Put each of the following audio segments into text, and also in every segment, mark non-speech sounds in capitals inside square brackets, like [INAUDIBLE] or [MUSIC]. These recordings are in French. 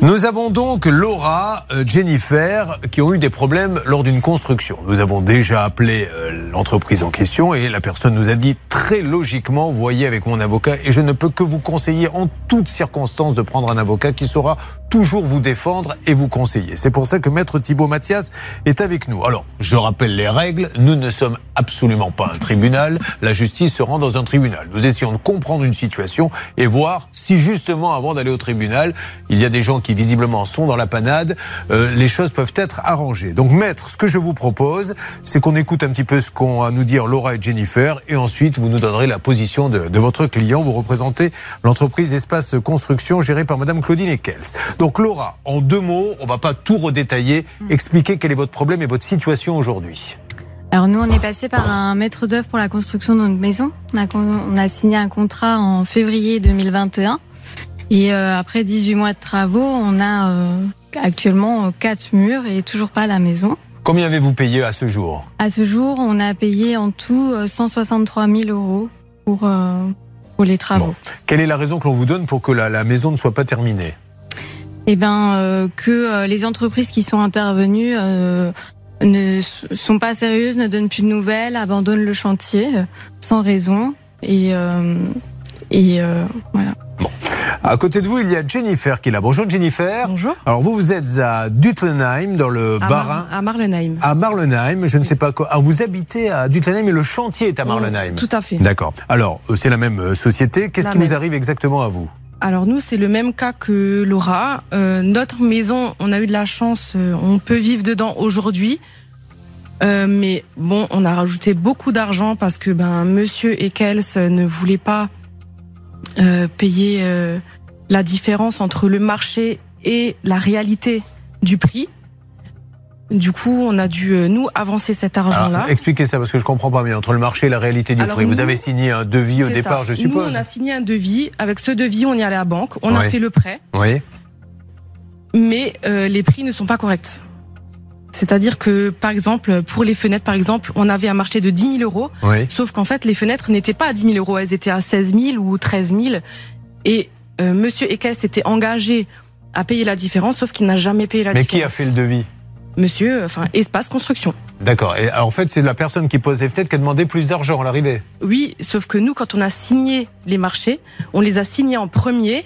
Nous avons donc Laura, euh, Jennifer, qui ont eu des problèmes lors d'une construction. Nous avons déjà appelé euh, l'entreprise en question et la personne nous a dit très logiquement, voyez avec mon avocat, et je ne peux que vous conseiller en toutes circonstances de prendre un avocat qui saura toujours vous défendre et vous conseiller. C'est pour ça que Maître Thibault Mathias est avec nous. Alors, je rappelle les règles. Nous ne sommes absolument pas un tribunal. La justice se rend dans un tribunal. Nous essayons de comprendre une situation et voir si justement, avant d'aller au tribunal, il y a des gens qui visiblement sont dans la panade, euh, les choses peuvent être arrangées. Donc, Maître, ce que je vous propose, c'est qu'on écoute un petit peu ce qu'ont à nous dire Laura et Jennifer et ensuite vous nous donnerez la position de, votre client. Vous représentez l'entreprise Espace Construction gérée par Madame Claudine Eckels. Donc Laura, en deux mots, on va pas tout redétailler, expliquer quel est votre problème et votre situation aujourd'hui. Alors nous, on est passé par un maître d'œuvre pour la construction de notre maison. On a signé un contrat en février 2021. Et euh, après 18 mois de travaux, on a euh, actuellement quatre murs et toujours pas la maison. Combien avez-vous payé à ce jour? À ce jour, on a payé en tout euh, 163 000 euros pour, euh, pour les travaux. Bon. Quelle est la raison que l'on vous donne pour que la, la maison ne soit pas terminée? Eh ben euh, que euh, les entreprises qui sont intervenues euh, ne sont pas sérieuses, ne donnent plus de nouvelles, abandonnent le chantier euh, sans raison et euh, et euh, voilà. À côté de vous, il y a Jennifer qui est là. Bonjour Jennifer. Bonjour. Alors vous, vous êtes à Dutlenheim, dans le À, Bas-Rhin. Mar- à Marlenheim. À Marlenheim, je ne sais pas quoi. Alors vous habitez à Dutlenheim et le chantier est à Marlenheim. Tout à fait. D'accord. Alors, euh, c'est la même euh, société. Qu'est-ce qui vous même. arrive exactement à vous? Alors nous, c'est le même cas que Laura. Euh, notre maison, on a eu de la chance, euh, on peut vivre dedans aujourd'hui. Euh, mais bon, on a rajouté beaucoup d'argent parce que ben Monsieur Eckels ne voulait pas payer la différence entre le marché et la réalité du prix. Du coup, on a dû euh, nous avancer cet argent-là. Expliquez ça parce que je comprends pas bien entre le marché et la réalité du Alors, prix. Vous avez signé un devis au départ, ça. je suppose. Nous, on a signé un devis. Avec ce devis, on est allé à la banque, on a fait le prêt. Oui. mais euh, les prix ne sont pas corrects. C'est-à-dire que, par exemple, pour les fenêtres, par exemple, on avait un marché de 10 000 euros, Oui. sauf qu'en fait, les fenêtres n'étaient pas à 10 000 euros, elles étaient à 16 000 ou 13 000. Et euh, Monsieur Ekes s'était engagé à payer la différence, sauf qu'il n'a jamais payé la Mais différence. qui a fait le devis? Monsieur, euh, enfin, Espace Construction. D'accord. Et alors, en fait, c'est la personne qui pose les fenêtres qui a demandé plus d'argent à l'arrivée. Oui, sauf que nous, quand on a signé les marchés, on les a signés en premier.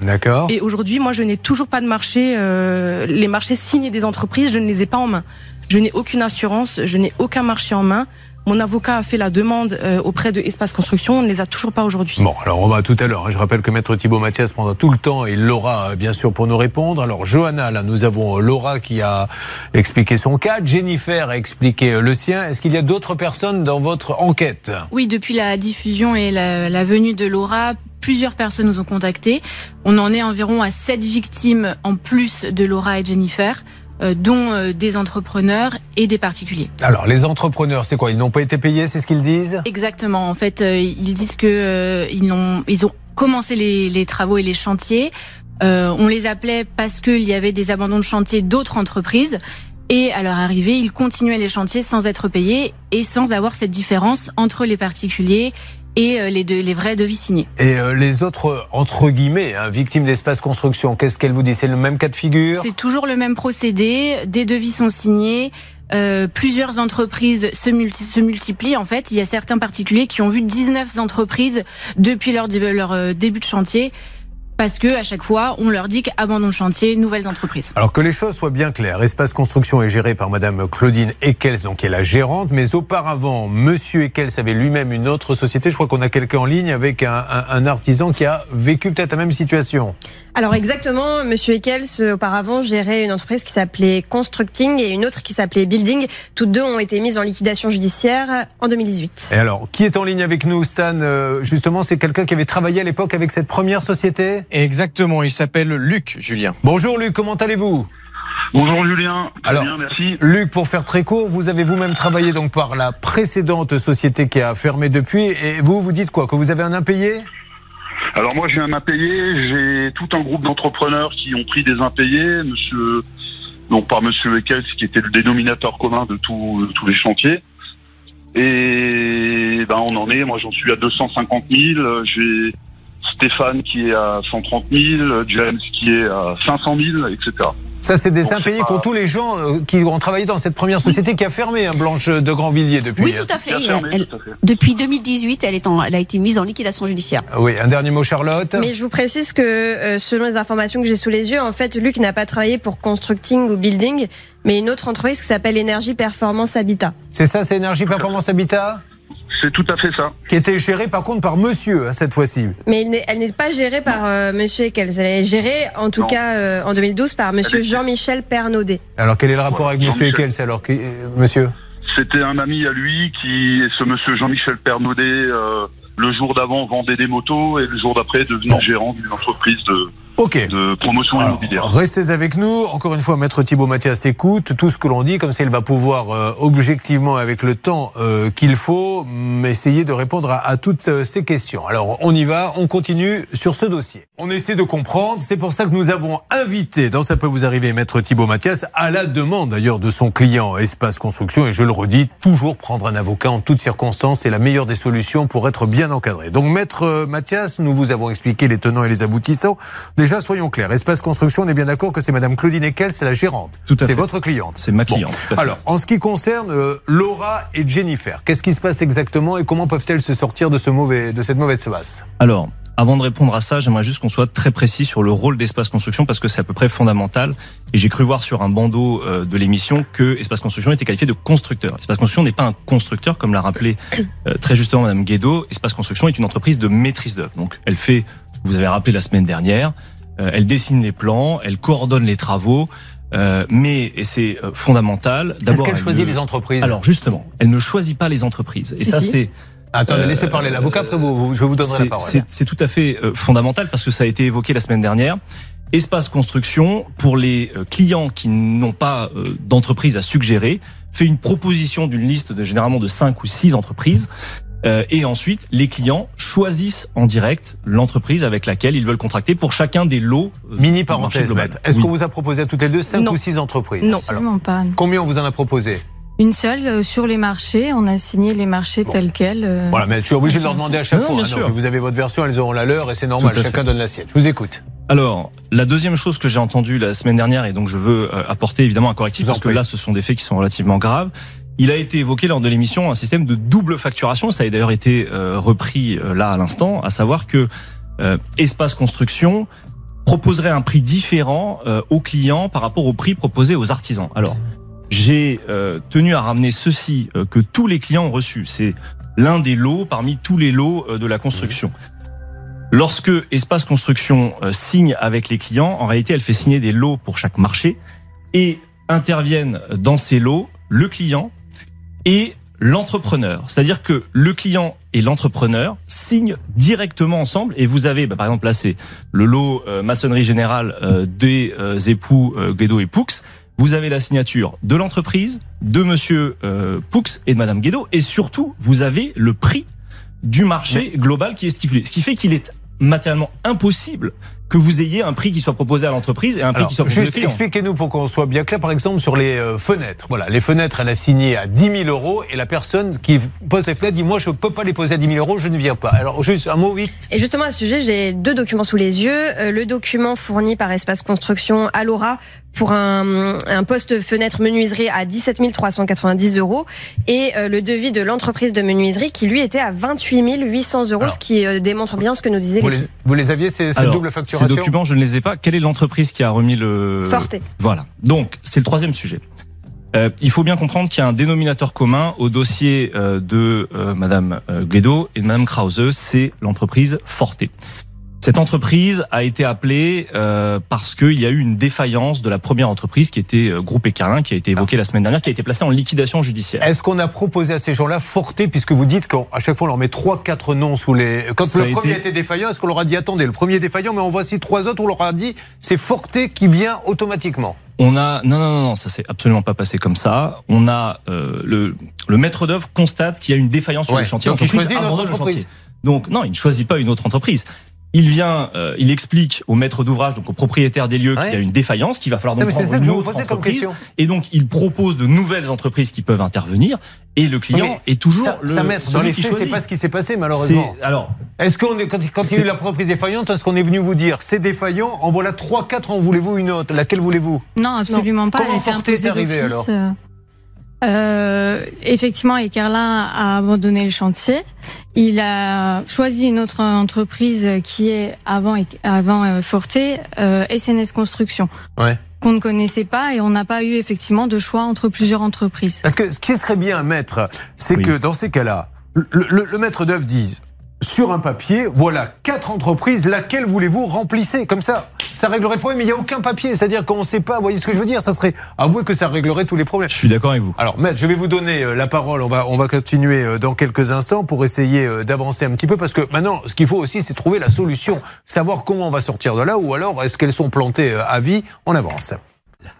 D'accord. Et aujourd'hui, moi, je n'ai toujours pas de marché. euh, les marchés signés des entreprises, je ne les ai pas en main. Je n'ai aucune assurance, je n'ai aucun marché en main. Mon avocat a fait la demande euh, auprès de Espace Construction, on ne les a toujours pas aujourd'hui. Bon, alors on va tout à l'heure. hein. Je rappelle que Maître Thibault Mathias prendra tout le temps et Laura, euh, bien sûr, pour nous répondre. Alors, Johanna, là, nous avons euh, Laura qui a expliqué son cas. Jennifer a expliqué le sien. Est-ce qu'il y a d'autres personnes dans votre enquête? Oui, depuis la diffusion et la, la venue de Laura, plusieurs personnes nous ont contactés. On en est environ à sept victimes en plus de Laura et Jennifer, dont euh, des entrepreneurs et des particuliers. Alors, les entrepreneurs, c'est quoi? Ils n'ont pas été payés, c'est ce qu'ils disent? Exactement. En fait, euh, ils disent que euh, ils, ont, ils ont commencé les, les travaux et les chantiers. Euh, on les appelait parce qu'il y avait des abandons de chantier d'autres entreprises. Et à leur arrivée, ils continuaient les chantiers sans être payés et sans avoir cette différence entre les particuliers et euh, les, deux, les vrais devis signés. Et euh, les autres, entre guillemets, hein, victimes d'espace construction, qu'est-ce qu'elles vous disent C'est le même cas de figure? C'est toujours le même procédé. Des devis sont signés. Euh, plusieurs entreprises se, multi- se multiplient. En fait, il y a certains particuliers qui ont vu 19 entreprises depuis leur, leur euh, début de chantier. Parce que à chaque fois, on leur dit qu'abandon de chantier, nouvelles entreprises. Alors que les choses soient bien claires, Espace Construction est géré par Madame Claudine Eckels, donc qui est la gérante, mais auparavant, Monsieur Eckels avait lui-même une autre société. Je crois qu'on a quelqu'un en ligne avec un, artisan qui a vécu peut-être la même situation. Alors exactement, Monsieur Eckels euh, auparavant gérait une entreprise qui s'appelait Constructing et une autre qui s'appelait Building. Toutes deux ont été mises en liquidation judiciaire en 2018. Et alors, qui est en ligne avec nous, Stan Euh, Justement, c'est quelqu'un qui avait travaillé à l'époque avec cette première société Exactement, il s'appelle Luc, Julien. Bonjour Luc, comment allez-vous? Bonjour Julien, très Alors- bien, merci. Luc, pour faire très court, vous avez vous-même travaillé donc par la précédente société qui a fermé depuis, et vous, vous dites quoi? Que vous avez un impayé? Alors moi j'ai un impayé, j'ai tout un groupe d'entrepreneurs qui ont pris des impayés, monsieur, donc par monsieur Eckels qui était le dénominateur commun de, tout- de tous les chantiers. Et ben on en est, moi j'en suis à 250 000, j'ai Stéphane qui est à 130 000, James qui est à 500 000, etc. Ça, c'est des impayés qu'ont tous les gens euh, qui ont travaillé dans cette première société qui a fermé, un Blanche de Grandvilliers depuis. Oui, hein. tout à fait. Fermé, Elle- tout à fait. depuis 2018, elle, est en- elle a été mise en liquidation judiciaire. Oui, un dernier mot, Charlotte. Mais je vous précise que euh, selon les informations que j'ai sous les yeux, en fait, Luc n'a pas travaillé pour Constructing ou Building, mais une autre entreprise qui s'appelle Énergie Performance Habitat. C'est ça, c'est Énergie Performance Habitat? C'est tout à fait ça. qui était géré par contre par monsieur hein, cette fois-ci. Mais elle n'est- pas gérée par euh, Monsieur Eckels. Elle est gérée, en tout Non. cas, euh, en 2012 par Monsieur Jean-Michel Pernaudet. Alors quel est le rapport Voilà, avec monsieur. Eckels alors euh, monsieur? C'était un ami à lui qui, ce monsieur Jean-Michel Pernaudet, euh, le jour d'avant vendait des motos et le jour d'après est devenu Bon. gérant d'une entreprise de, Ok. de promotion Alors, immobilière. restez avec nous. Encore une fois, Maître Thibault Mathias écoute tout ce que l'on dit, comme ça il va pouvoir euh, objectivement, avec le temps euh, qu'il faut, essayer de répondre à, à toutes euh, ces questions. Alors, on y va, on continue sur ce dossier. On essaie de comprendre. C'est pour ça que nous avons invité, dans Ça peut vous arriver, Maître Thibault Mathias, à la demande d'ailleurs de son client Espace Construction, et je le redis, toujours prendre un avocat en toutes circonstances, c'est la meilleure des solutions pour être bien encadré. Donc, Maître euh, Mathias, nous vous avons expliqué les tenants et les aboutissants. Déjà, soyons clairs. Espace Construction, on est bien d'accord que c'est Madame Claudine Ekel, c'est la gérante. C'est votre cliente. C'est ma cliente. Alors, en ce qui concerne euh, Laura et Jennifer, qu'est-ce qui se passe exactement et comment peuvent-elles se sortir de, ce mauvais, de cette mauvaise passe Alors, avant de répondre à ça, j'aimerais juste qu'on soit très précis sur le rôle d'Espace Construction parce que c'est à peu près fondamental. Et j'ai cru voir sur un bandeau euh, de l'émission que Espace Construction était qualifié de constructeur. Espace Construction n'est pas un constructeur, comme l'a rappelé euh, très justement Madame Guédo. Espace Construction est une entreprise de maîtrise d'œuvre. Donc, elle fait, vous avez rappelé la semaine dernière, elle dessine les plans, elle coordonne les travaux. euh, mais, et c'est euh, fondamental, Est-ce d'abord. qu'elle elle choisit ne- les entreprises? Alors justement, elle ne choisit pas les entreprises. Et Si, ça, si. c'est Attendez, euh, laissez parler l'avocat, après vous, je vous donnerai la parole. C'est tout à fait euh, fondamental parce que ça a été évoqué la semaine dernière. Espace Construction, pour les euh, clients qui n'ont pas euh, d'entreprise à suggérer, fait une proposition d'une liste de généralement de 5 ou 6 entreprises. Euh, et ensuite, les clients choisissent en direct l'entreprise avec laquelle ils veulent contracter pour chacun des lots. euh, Mini parenthèse. Est-ce Oui. qu'on vous a proposé à toutes les deux 5 Non. ou 6 entreprises Non. Alors, Absolument pas. combien on vous en a proposé Une seule euh, sur les marchés. On a signé les marchés tels quels. euh, Voilà, mais je suis obligé de leur demander à chaque Non, fois. bien hein, sûr. donc vous avez votre version, elles auront la leur et c'est normal, chacun fait. donne la sienne. Je vous écoute. Alors, la deuxième chose que j'ai entendue la semaine dernière, et donc je veux euh, apporter évidemment un correctif, parce que là, ce sont des faits qui sont relativement graves. Il a été évoqué lors de l'émission un système de double facturation. Ça a d'ailleurs été euh, repris euh, là à l'instant, à savoir que euh, Espace Construction proposerait un prix différent euh, aux clients par rapport au prix proposé aux artisans. Alors, j'ai euh, tenu à ramener ceci euh, que tous les clients ont reçu. C'est l'un des lots parmi tous les lots euh, de la construction. Lorsque Espace Construction euh, signe avec les clients, en réalité, elle fait signer des lots pour chaque marché et interviennent dans ces lots le client et l'entrepreneur. C'est-à-dire que le client et l'entrepreneur signent directement ensemble et vous avez, bah, par exemple, là, c'est le lot euh, maçonnerie générale euh, des euh, époux euh, Guédo et Poux. Vous avez la signature de l'entreprise, de monsieur euh, Poux et de madame Guédo et surtout, vous avez le prix du marché global qui est stipulé. Ce qui fait qu'il est matériellement impossible que vous ayez un prix qui soit proposé à l'entreprise et un prix Alors, qui soit proposé au expliquez-nous pour qu'on soit bien clair, par exemple, sur les euh, fenêtres. Voilà, les fenêtres, elle a signé à 10 000 euros et la personne qui pose les fenêtres dit Moi, je ne peux pas les poser à 10 000 euros, je ne viens pas. Alors, juste un mot vite. Et justement, à ce sujet, j'ai deux documents sous les yeux. Euh, le document fourni par Espace Construction à Laura pour un, un poste fenêtre menuiserie à 17 390 euros et euh, le devis de l'entreprise de menuiserie qui lui était à 28 800 euros, Alors, ce qui euh, démontre bien ce que nous disaient Vous les vous les aviez, ces, ces Alors, doubles Ces facturations documents, je ne les ai pas. Quelle est l'entreprise qui a remis le Forte. Voilà. Donc, c'est le troisième sujet. Euh, il faut bien comprendre qu'il y a un dénominateur commun au dossier euh, de euh, Madame euh, Guedo et de Madame Krause, c'est l'entreprise Forte. Cette entreprise a été appelée euh, parce qu'il y a eu une défaillance de la première entreprise qui était euh, Groupe Écarlin, qui a été évoquée la semaine dernière, qui a été placée en liquidation judiciaire. Est-ce qu'on a proposé à ces gens-là Forte, puisque vous dites qu'à chaque fois on leur met trois, quatre noms sous les. Quand Ça le a premier été- était défaillant, est-ce qu'on leur a dit attendez, le premier est défaillant, mais on voici trois autres, on leur a dit c'est Forte qui vient automatiquement? On a non non non non ça s'est absolument pas passé comme ça. On a euh, le le maître d'œuvre constate qu'il y a une défaillance sur le chantier. Donc, il L'entreprise choisit une autre entreprise. Donc non, il ne choisit pas une autre entreprise. Il vient, euh, il explique au maître d'ouvrage, donc au propriétaire des lieux, Ouais. qu'il y a une défaillance, qu'il va falloir Non, donc mais c'est prendre ça que une autre entreprise. question. Et donc, il propose de nouvelles entreprises qui peuvent intervenir. Et le client Mais est toujours ça, le ça, maître, dans les faits, c'est pas ce qui s'est passé malheureusement. Alors, Est-ce qu'on est quand, quand il y a eu la reprise défaillante, est-ce qu'on est venu vous dire c'est défaillant, en voilà 3 4 en voulez-vous une autre? Laquelle voulez-vous? Non, absolument pas. Comment Elle a été imposée arrivé, d'office, euh, euh, effectivement, Carlin a abandonné le chantier. Il a choisi une autre entreprise qui est avant, avant euh, Forté, euh, SNS Construction. Ouais. Qu'on ne connaissait pas et on n'a pas eu effectivement de choix entre plusieurs entreprises. Parce que ce qui serait bien, maître, c'est Oui. que dans ces cas-là, le, le- le maître d'œuvre dise sur un papier, voilà quatre entreprises, laquelle voulez-vous remplissez Comme ça, ça réglerait le problème. mais Il n'y a aucun papier, c'est-à-dire qu'on ne sait pas. Vous voyez ce que je veux dire Ça serait avouer que ça réglerait tous les problèmes. je suis d'accord avec vous. Alors, maître, je vais vous donner euh, la parole. On va, on va continuer euh, dans quelques instants pour essayer euh, d'avancer un petit peu. Parce que maintenant, ce qu'il faut aussi, c'est trouver la solution. Savoir comment on va sortir de là ou alors est-ce qu'elles sont plantées à vie? On avance.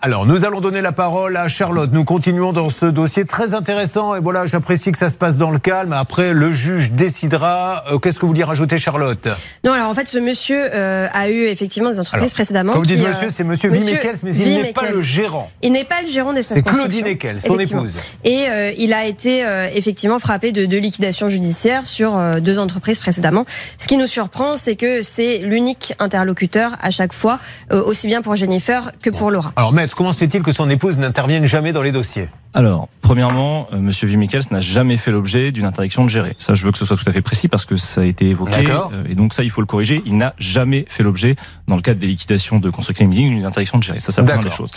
Alors, nous allons donner la parole à Charlotte. Nous continuons dans ce dossier très intéressant. Et voilà, j'apprécie que ça se passe dans le calme. Après, le juge décidera. Euh, Qu'est-ce que vous vouliez rajouter, Charlotte? Non, alors en fait, ce monsieur euh, a eu effectivement des entreprises Alors, précédemment. Quand vous dites qui, euh, monsieur, c'est monsieur, monsieur Vimekels, mais il n'est pas le gérant. Il n'est pas le gérant des C'est Claudine Ekel, son épouse. Et euh, il a été effectivement frappé de, de liquidation judiciaire sur deux entreprises précédemment. Ce qui nous surprend, c'est que c'est l'unique interlocuteur à chaque fois, aussi bien pour Jennifer que pour Laura. Alors, maître, comment se fait-il que son épouse n'intervienne jamais dans les dossiers Alors, premièrement, euh, Monsieur n'a jamais fait l'objet d'une interdiction de gérer. Ça, je veux que ce soit tout à fait précis parce que ça a été évoqué. Euh, et donc ça, il faut le corriger. Il n'a jamais fait l'objet, dans le cadre des liquidations de construction immobilière, d'une interdiction de gérer. Ça, c'est la première des choses.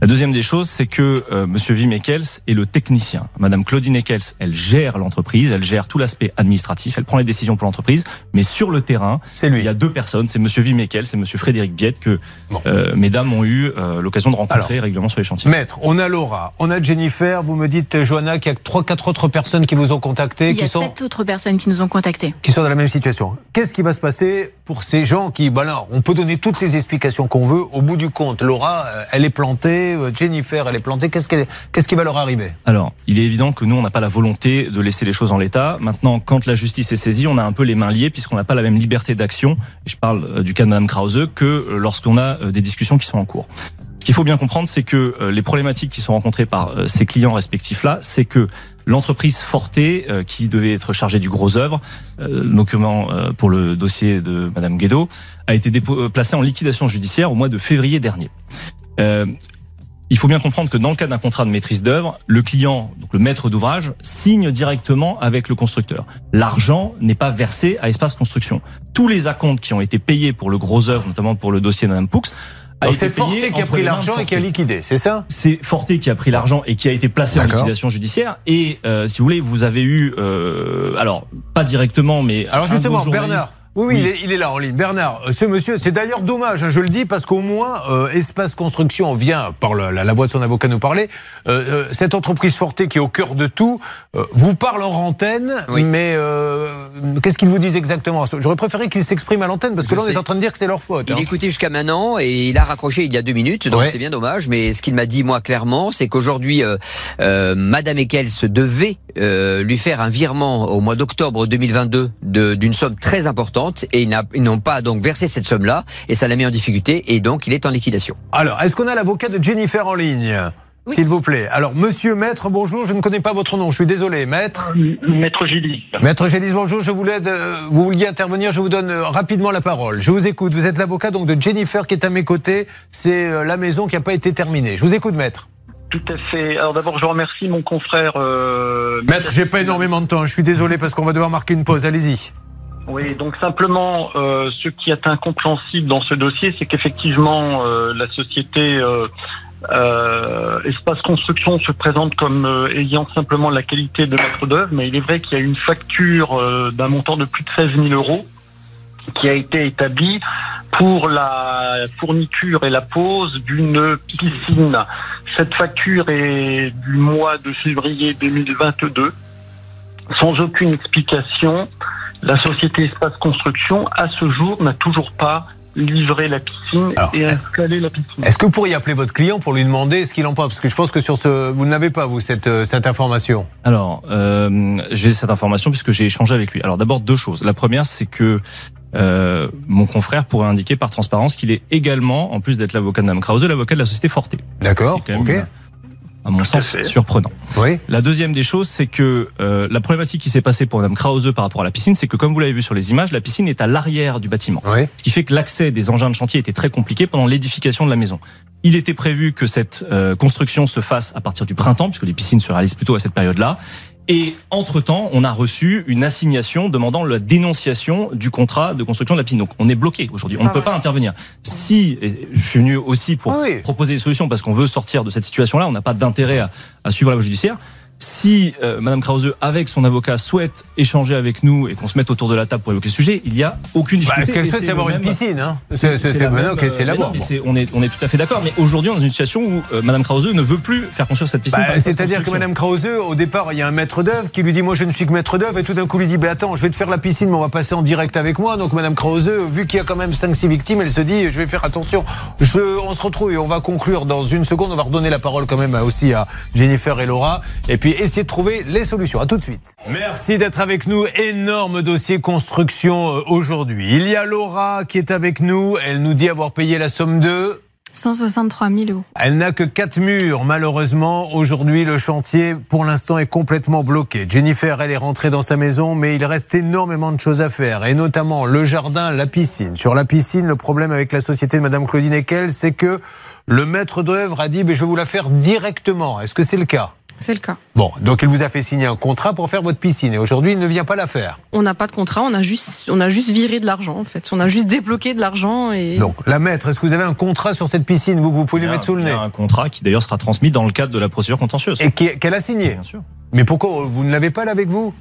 La deuxième des choses, c'est que euh, Monsieur Vimekels est le technicien. Madame Claudine Ekels, elle gère l'entreprise, elle gère tout l'aspect administratif, elle prend les décisions pour l'entreprise, mais sur le terrain, C'est lui. il y a deux personnes, c'est Monsieur Vimekels et Monsieur Frédéric Biette que Bon. euh, mesdames ont eu euh, l'occasion de rencontrer régulièrement sur les chantiers. Maître, on a Laura, on a Jennifer, vous me dites, Johanna, qu'il y a trois, quatre autres personnes qui vous ont contacté, Il y qui a sont, sept autres personnes qui nous ont contactés. qui sont dans la même situation. Qu'est-ce qui va se passer pour ces gens qui, ben là, on peut donner toutes les explications qu'on veut. Au bout du compte, Laura, euh, elle est plantée, euh, Jennifer, elle est plantée. Qu'est-ce, qu'elle- qu'est-ce qui va leur arriver? Alors, il est évident que nous, on n'a pas la volonté de laisser les choses en l'état. Maintenant, quand la justice est saisie, on a un peu les mains liées puisqu'on n'a pas la même liberté d'action. Et je parle euh, du cas de Mme Krause que euh, lorsqu'on a des discussions qui sont en cours. Ce qu'il faut bien comprendre, c'est que les problématiques qui sont rencontrées par ces clients respectifs-là, c'est que l'entreprise Forté, euh, qui devait être chargée du gros œuvre, euh, pour le dossier de Mme Guédot, a été placée en liquidation judiciaire au mois de février dernier. Euh, il faut bien comprendre que dans le cas d'un contrat de maîtrise d'œuvre, le client, donc le maître d'ouvrage, signe directement avec le constructeur. L'argent n'est pas versé à Espace Construction. Tous les acomptes qui ont été payés pour le gros œuvre, notamment pour le dossier de Mme Poux, Donc c'est Forté qui a pris l'argent et qui a liquidé, c'est ça? C'est Forté qui a pris l'argent et qui a été placé en liquidation judiciaire. Et euh, si vous voulez, vous avez eu, euh, alors pas directement, mais Alors justement, Bernard. Oui, oui, Oui. Il, est, il est là en ligne. Bernard, euh, ce monsieur, c'est d'ailleurs dommage, hein, je le dis, parce qu'au moins, euh, Espace Construction vient, par le- la, la voix de son avocat, nous parler. Euh, euh, cette entreprise Forté qui est au cœur de tout, euh, vous parle en antenne, Oui. mais euh, qu'est-ce qu'ils vous disent exactement? J'aurais préféré qu'ils s'expriment à l'antenne, parce que Je là, on est en train de dire que c'est leur faute. Il hein. écoutait jusqu'à maintenant et il a raccroché il y a deux minutes, donc Ouais. c'est bien dommage. Mais ce qu'il m'a dit moi clairement, c'est qu'aujourd'hui, Madame Ekel se devait euh, lui faire un virement au mois d'octobre 2022 de- d'une somme très importante et ils n'ont pas donc versé cette somme-là et ça l'a mis en difficulté et donc il est en liquidation. Alors, est-ce qu'on a l'avocat de Jennifer en ligne? S'il vous plaît. Alors, monsieur Maître, bonjour, je ne connais pas votre nom, je suis désolé. Maître? Maître Gilly. Maître Gélis, bonjour, je voulais, euh, vous vouliez intervenir, je vous donne euh, rapidement la parole. Je vous écoute, vous êtes l'avocat donc de Jennifer qui est à mes côtés, c'est euh, la maison qui n'a pas été terminée. Je vous écoute, maître. Tout à fait. Alors d'abord, je remercie mon confrère. Euh, Maître, j'ai pas énormément de temps, je suis désolé parce qu'on va devoir marquer une pause, allez-y. Oui, donc simplement, euh, ce qui est incompréhensible dans ce dossier, c'est qu'effectivement, euh, la société euh, euh, Espace Construction se présente comme euh, ayant simplement la qualité de maître d'œuvre, mais il est vrai qu'il y a une facture euh, d'un montant de plus de 16 000 euros qui a été établie pour la fourniture et la pose d'une piscine. Cette facture est du mois de février 2022. Sans aucune explication, la société Espace Construction, à ce jour, n'a toujours pas livré la piscine Alors, et installé la piscine. Est-ce que vous pourriez appeler votre client pour lui demander ce qu'il en pense? Parce que je pense que sur ce, vous n'avez pas, vous, cette, euh, cette information. Alors, euh, j'ai cette information puisque j'ai échangé avec lui. Alors d'abord deux choses. La première, c'est que euh, mon confrère pourrait indiquer par transparence qu'il est également, en plus d'être l'avocat de Mme Krause, l'avocat de la société Forte. D'accord, ok. À mon sens, fait. surprenant. Oui. La deuxième des choses, c'est que euh, la problématique qui s'est passée pour Mme Krause par rapport à la piscine, c'est que comme vous l'avez vu sur les images, la piscine est à l'arrière du bâtiment. Oui. Ce qui fait que l'accès des engins de chantier était très compliqué pendant l'édification de la maison. Il était prévu que cette euh, construction se fasse à partir du printemps, puisque les piscines se réalisent plutôt à cette période-là. Et entre-temps, on a reçu une assignation demandant la dénonciation du contrat de construction de la piscine. Donc on est bloqué aujourd'hui, on ne peut vrai. pas intervenir. Si, et je suis venu aussi pour oui. proposer des solutions parce qu'on veut sortir de cette situation-là, on n'a pas d'intérêt à, à suivre la voie judiciaire. Si euh, Madame Krause, avec son avocat, souhaite échanger avec nous et qu'on se mette autour de la table pour évoquer ce sujet, il y a aucune Bah, difficulté. ce qu'elle souhaite, c'est c'est avoir le une piscine. Hein. C'est la même, euh, on, est, on est tout à fait d'accord. Mais aujourd'hui, on est dans une situation où euh, Madame Krause ne veut plus faire construire cette piscine. Bah, C'est-à-dire que. Madame Krause, au départ, il y a un maître d'œuvre qui lui dit Moi, je ne suis que maître d'œuvre, et tout d'un coup, lui dit bah, Attends, je vais te faire la piscine, mais on va passer en direct avec moi. Donc, Madame Krause, vu qu'il y a quand même 5-6 victimes, elle se dit Je vais faire attention. Je, on se retrouve et on va conclure dans une seconde. On va redonner la parole quand même à- aussi à Jennifer et Laura, et puis essayer de trouver les solutions. À tout de suite. Merci d'être avec nous. Énorme dossier construction euh, aujourd'hui. Il y a Laura qui est avec nous. Elle nous dit avoir payé la somme de. 163 000 euros. Elle n'a que quatre murs, malheureusement. Aujourd'hui, le chantier, pour l'instant, est complètement bloqué. Jennifer, elle est rentrée dans sa maison, mais il reste énormément de choses à faire, et notamment le jardin, la piscine. Sur la piscine, le problème avec la société de Madame Claudine Ekel, c'est que le maître d'œuvre a dit, mais je vais vous la faire directement. Est-ce que c'est le cas? C'est le cas. Bon, donc il vous a fait signer un contrat pour faire votre piscine, et aujourd'hui, il ne vient pas la faire. On n'a pas de contrat, on a juste, on a juste viré de l'argent en fait. On a juste débloqué de l'argent et. Donc, la maître, est-ce que vous avez un contrat sur cette piscine, vous, que vous pouvez lui mettre sous le il y nez a un contrat qui d'ailleurs sera transmis dans le cadre de la procédure contentieuse. Et qu'elle a signé Bien sûr. Mais pourquoi vous ne l'avez pas là avec vous?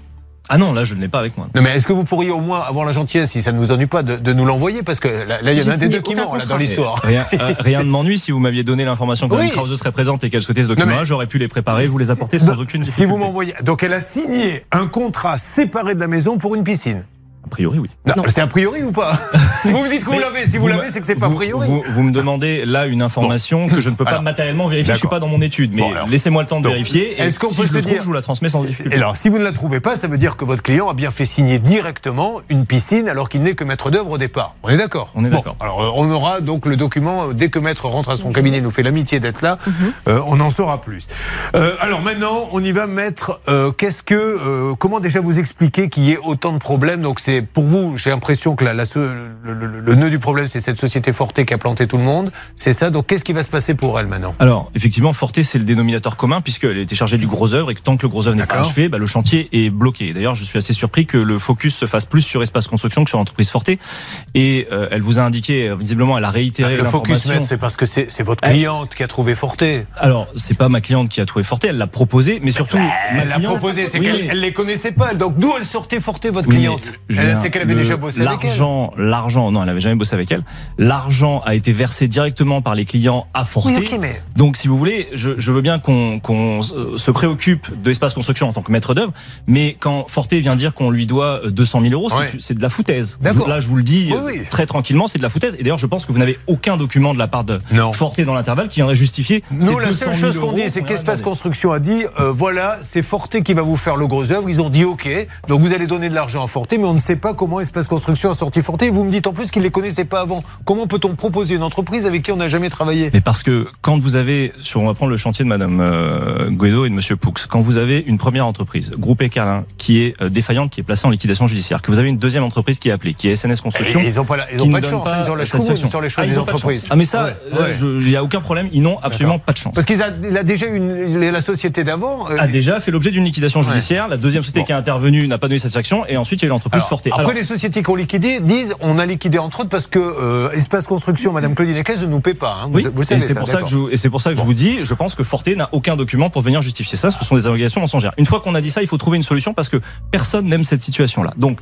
Ah non, là je ne l'ai pas avec moi. Non, mais est-ce que vous pourriez au moins avoir la gentillesse, si ça ne vous ennuie pas, de, de nous l'envoyer Parce que là, là, il y a des signé documents aucun là, dans l'histoire. Rien, [LAUGHS] euh, rien ne m'ennuie si vous m'aviez donné l'information que Oui. Krause serait présente et qu'elle souhaitait ce mais- j'aurais pu les préparer, vous les apporter sans aucune Si difficulté. vous m'envoyez. Donc elle a signé un contrat séparé de la maison pour une piscine. A priori, oui. Non, Non. C'est a priori ou pas [LAUGHS] Si vous me dites que vous l'avez, si vous, vous l'avez, c'est que c'est pas a priori. vous, vous me demandez là une information que je ne peux pas Alors, matériellement vérifier, je suis pas dans mon étude, mais Bon, laissez-moi le temps de Donc, vérifier. Est-ce qu'on si peut je se le trouve, dire- je vous la transmets sans difficulté. alors, si vous ne la trouvez pas, ça veut dire que votre client a bien fait signer directement une piscine alors qu'il n'est que maître d'œuvre au départ. On est d'accord On est Bon, d'accord. alors, euh, on aura donc le document, euh, dès que maître rentre à son cabinet, nous fait l'amitié d'être là, Mhm. euh, on en saura plus. Euh, alors maintenant, on y va mettre, euh, qu'est-ce que, euh, comment déjà vous expliquer qu'il y ait autant de problèmes Donc c'est, pour vous, j'ai l'impression que la, la so- le, le- le- le nœud du problème, c'est cette société Forte qui a planté tout le monde. C'est ça, donc qu'est-ce qui va se passer pour elle maintenant? Alors, effectivement, Forte, c'est le dénominateur commun, puisqu'elle était chargée du gros œuvre, et que tant que le gros œuvre n'est pas achevé, bah, le chantier est bloqué. D'ailleurs, je suis assez surpris que le focus se fasse plus sur Espace Construction que sur l'entreprise Forte. Et euh, elle vous a indiqué, euh, visiblement, elle a réitéré Le focus, c'est parce que c'est votre Elle- cliente qui a trouvé Forte. Alors, c'est pas ma cliente qui a trouvé Forte, elle l'a proposé, mais surtout, Elle l'a proposé, c'est Oui, qu'elle mais- elle les connaissait pas. Donc d'où elle sortait Forte, votre Oui, cliente? Julien, sait qu'elle avait déjà bossé avec elle. L'argent, l'argent, non, elle avait jamais bossé avec elle. L'argent a été versé directement par les clients à. Oui, mais Donc, si vous voulez, je, je veux bien qu'on se préoccupe de l'espace construction en tant que maître d'œuvre, mais quand Forte vient dire qu'on lui doit 200 000 euros, c'est- Ouais. c'est de la foutaise. D'accord. Je- Là, je vous le dis Oui, euh, oui. très tranquillement, c'est de la foutaise. Et d'ailleurs, je pense que vous n'avez aucun document de la part de Non. Forte dans l'intervalle qui viendrait justifier. Nous, la 200 seule 000 chose qu'on dit, c'est qu'Espace. Construction a dit euh, voilà, c'est Forte qui va vous faire le gros œuvre. Ils ont dit OK, donc vous allez donner de l'argent à Forte, mais on ne sait pas comment Espace Construction a sorti Forte. Vous me dites en plus qu'ils ne les connaissaient pas avant. Comment peut-on proposer une entreprise avec qui on n'a jamais travaillé? Mais parce que quand vous avez, sur, on va prendre le chantier de Madame euh, Guedo et de Monsieur Poux, quand vous avez une première entreprise, Groupe Ecarlin, qui est euh, défaillante, qui est placée en liquidation judiciaire, que vous avez une deuxième entreprise qui est appelée, qui est SNS Construction, Et Ils n'ont pas, la- ils ont pas de chance, pas hein, ils ont la sur les choix Ah, des pas entreprises. Ah mais ça, Ouais, là, ouais. il n'y a aucun problème, ils n'ont absolument pas de chance. Parce qu'il a, il a déjà une, la société d'avant. euh, a déjà fait l'objet d'une liquidation Ouais. judiciaire. La deuxième société Bon. qui est intervenue n'a pas donné satisfaction. Et ensuite, il y a eu l'entreprise Après, Alors, les sociétés qui ont liquidé disent on a liquidé entre autres parce que euh, Espace Construction, Madame Claudine Eckes, ne nous paie pas. hein. oui, vous, et savez, c'est pour ça que je, vous- et c'est pour ça que je vous dis, je pense que Forte n'a aucun document pour venir justifier ça. Ce sont des allégations mensongères. Une fois qu'on a dit ça, il faut trouver une solution parce que personne n'aime cette situation-là. Donc,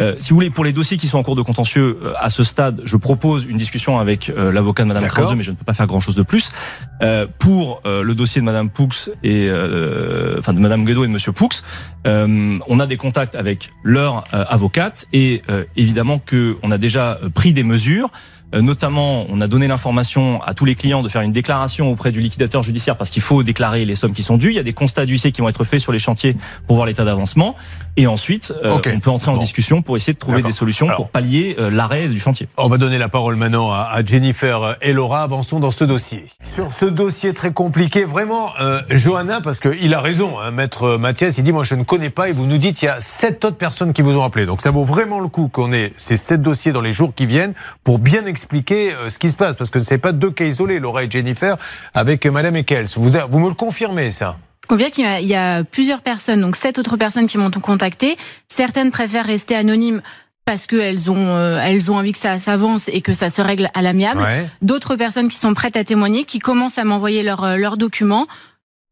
euh, si vous voulez, pour les dossiers qui sont en cours de contentieux, euh, à ce stade, je propose une discussion avec euh, l'avocat de Madame. Krause, mais je ne peux pas faire grand-chose de plus. Euh, pour euh, le dossier de Madame Poux et euh, enfin de Madame Guedo et de Monsieur Poux, euh, on a des contacts avec leur euh, avocate et euh, évidemment que on a déjà pris des mesures. Notamment, on a donné l'information à tous les clients de faire une déclaration auprès du liquidateur judiciaire parce qu'il faut déclarer les sommes qui sont dues. Il y a des constats d'huissier qui vont être faits sur les chantiers pour voir l'état d'avancement. Et ensuite, euh, Ok. on peut entrer en Bon. discussion pour essayer de trouver des solutions Alors- pour pallier euh, l'arrêt du chantier. On va donner la parole maintenant à, à Jennifer et Laura. Avançons dans ce dossier. Sur ce dossier très compliqué, vraiment, euh, Johanna, parce qu'il a raison, hein, maître Mathias, il dit, moi je ne connais pas, et vous nous dites, il y a sept autres personnes qui vous ont appelé. Donc ça vaut vraiment le coup qu'on ait ces sept dossiers dans les jours qui viennent pour bien expliquer euh, ce qui se passe, parce que ce n'est pas deux cas isolés, Laura et Jennifer, avec euh, Madame Eckels. Vous, vous me le confirmez, ça? Je confirme qu'il y a- il y a plusieurs personnes, donc sept autres personnes qui m'ont contacté. Certaines préfèrent rester anonymes parce qu'elles ont, euh, elles ont envie que ça s'avance et que ça se règle à l'amiable. Ouais. D'autres personnes qui sont prêtes à témoigner, qui commencent à m'envoyer leurs euh, leurs documents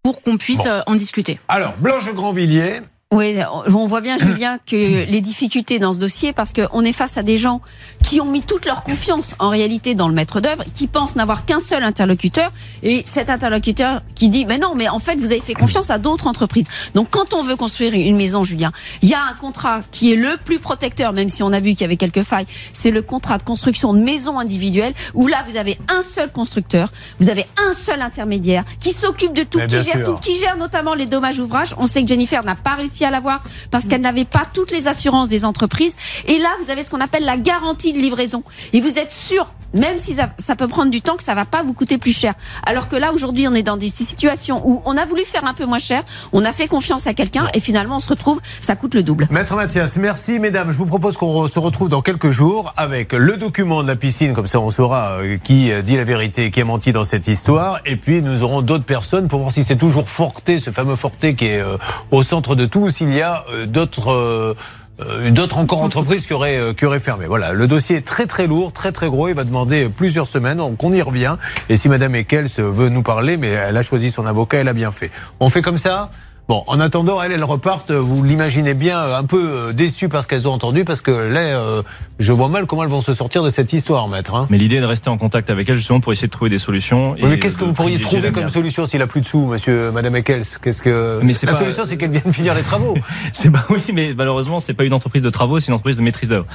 pour qu'on puisse Bon. euh, en discuter. Alors, Blanche Grandvilliers, Oui, on voit bien, Julien, que les difficultés dans ce dossier, parce qu'on est face à des gens qui ont mis toute leur confiance, en réalité, dans le maître d'œuvre, qui pensent n'avoir qu'un seul interlocuteur, et cet interlocuteur qui dit, mais non, mais en fait, vous avez fait confiance à d'autres entreprises. Donc, quand on veut construire une maison, Julien, il y a un contrat qui est le plus protecteur, même si on a vu qu'il y avait quelques failles, c'est le contrat de construction de maison individuelle, où là, vous avez un seul constructeur, vous avez un seul intermédiaire, qui s'occupe de tout, qui gère sûr. tout, qui gère notamment les dommages ouvrages. On sait que Jennifer n'a pas réussi à l'avoir parce qu'elle n'avait pas toutes les assurances des entreprises. Et là, vous avez ce qu'on appelle la garantie de livraison. Et vous êtes sûr, même si ça, ça peut prendre du temps, que ça va pas vous coûter plus cher. Alors que là, aujourd'hui, on est dans des situations où on a voulu faire un peu moins cher, on a fait confiance à quelqu'un et finalement, on se retrouve, ça coûte le double. Maître Mathias, merci mesdames. Je vous propose qu'on se retrouve dans quelques jours avec le document de la piscine, comme ça on saura euh, qui euh, dit la vérité, qui a menti dans cette histoire. Et puis nous aurons d'autres personnes pour voir si c'est toujours Forté, ce fameux Forté qui est euh, au centre de tout, ou s'il y a euh, d'autres... euh, euh, d'autres encore entreprises qui auraient, euh, qui auraient fermé. Voilà, le dossier est très très lourd, très très gros. Il va demander plusieurs semaines, donc on y revient. Et si Madame Eckels veut nous parler, mais elle a choisi son avocat, elle a bien fait. On fait comme ça? Bon, en attendant, elles, elles repartent, vous l'imaginez bien, un peu euh, déçues par ce qu'elles ont entendu, parce que là, euh, je vois mal comment elles vont se sortir de cette histoire, maître. Hein. Mais l'idée est de rester en contact avec elle justement pour essayer de trouver des solutions. Et mais qu'est-ce que vous pourriez trouver comme solution s'il a plus de sous, monsieur, madame Eckels? Qu'est-ce que Mais c'est la pas- solution, c'est qu'elle vienne finir les travaux. [LAUGHS] C'est pas oui, mais malheureusement, c'est pas une entreprise de travaux, c'est une entreprise de maîtrise d'œuvre.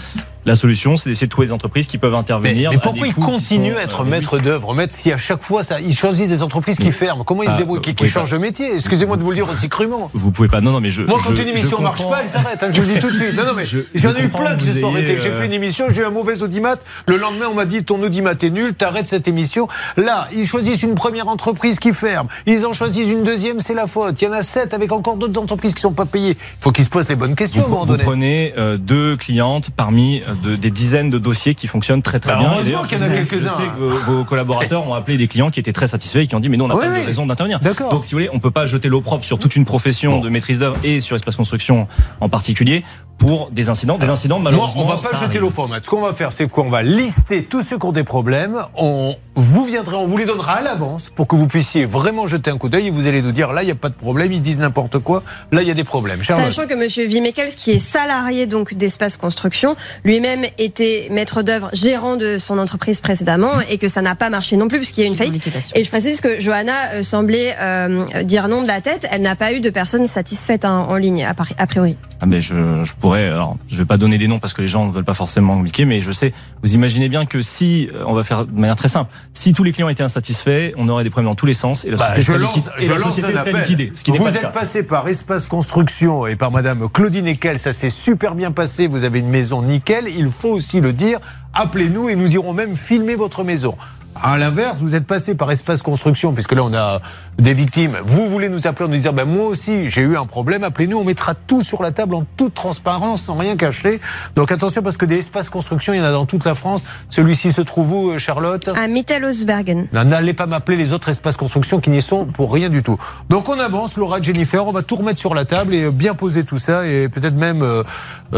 La solution, c'est d'essayer de trouver des entreprises qui peuvent Mais, intervenir. mais à pourquoi ils continuent à être euh, maîtres d'œuvre, maître, si à chaque fois ça, ils choisissent des entreprises qui Mais- ferment Comment ils se Ah, débrouillent, qui, vous changent de métier? Excusez-moi de vous le dire aussi crûment. Vous pouvez pas. Non, non, mais je. Moi, quand je- une émission marche pas, elle s'arrête. hein, je vous le dis tout de suite. Non, non, mais Je- il y en je a eu plein qui se vous sont arrêtés. J'ai euh, fait une émission, j'ai eu un mauvais audimat. Le lendemain, on m'a dit ton audimat est nul, t'arrêtes cette émission. Là, ils choisissent une première entreprise qui ferme. Ils en choisissent une deuxième, c'est la faute. Il y en a sept avec encore d'autres entreprises qui sont pas payées. Il faut qu'ils se posent les bonnes questions à un Vous, moment vous donné. prenez euh, deux clientes parmi de- des dizaines de dossiers qui fonctionnent très très Bah, bien. heureusement qu'il y en a quelques-uns. Je sais que vos, vos collaborateurs ont appelé des clients qui étaient très satisfaits et qui ont dit mais nous on n'a Oui, pas oui. de raison d'intervenir. D'accord. Donc si vous voulez, on peut pas jeter l'eau propre sur toute une profession Bon. de maîtrise d'œuvre et sur espace construction en particulier pour des incidents. Des incidents Moi, malheureusement. on va pas jeter l'eau pommade. Ce qu'on va faire, c'est qu'on va lister tous ceux qui ont des problèmes. On vous viendrez, on vous les donnera à l'avance pour que vous puissiez vraiment jeter un coup d'œil et vous allez nous dire là, il n'y a pas de problème, ils disent n'importe quoi. Là, il y a des problèmes. Charlotte. Sachant que Monsieur Vimekels, qui est salarié donc d'Espace Construction, lui-même était maître d'œuvre, gérant de son entreprise précédemment, et que ça n'a pas marché non plus puisqu'il y a eu une faillite. Et je précise que Johanna euh, semblait euh, dire non de la tête. Elle n'a pas eu de personnes satisfaites hein, en ligne a pri- a priori. Ah mais je, je pourrais, alors je vais pas donner des noms parce que les gens ne veulent pas forcément communiquer, mais je sais, vous imaginez bien que si, euh, on va faire de manière très simple, si tous les clients étaient insatisfaits, on aurait des problèmes dans tous les sens et la Bah, société je serait lance, liquide- et je la lance société un serait appel. liquidée, ce qui n'est Vous pas êtes passé par Espace Construction et par Madame Claudine Ekel, ça s'est super bien passé. Vous avez une maison nickel. Il faut aussi le dire. Appelez-nous et nous irons même filmer votre maison. À l'inverse, vous êtes passé par Espace Construction, puisque là on a des victimes. Vous voulez nous appeler en nous dire, ben moi aussi j'ai eu un problème. Appelez-nous, on mettra tout sur la table en toute transparence, sans rien cacher. Donc attention parce que des espaces construction, il y en a dans toute la France. Celui-ci se trouve où, euh, Charlotte? À Mittelhausbergen. N'allez pas m'appeler les autres espaces construction qui n'y sont pour rien du tout. Donc on avance, Laura, Jennifer, on va tout remettre sur la table et euh, bien poser tout ça et peut-être même euh,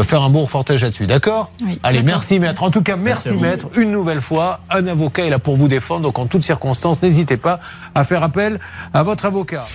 faire un bon reportage là-dessus. D'accord Oui, Allez, merci maître. En tout cas, merci, Merci maître. Une nouvelle fois, un avocat est là pour vous défendre. Donc en toutes circonstances, n'hésitez pas à faire appel à votre avocat.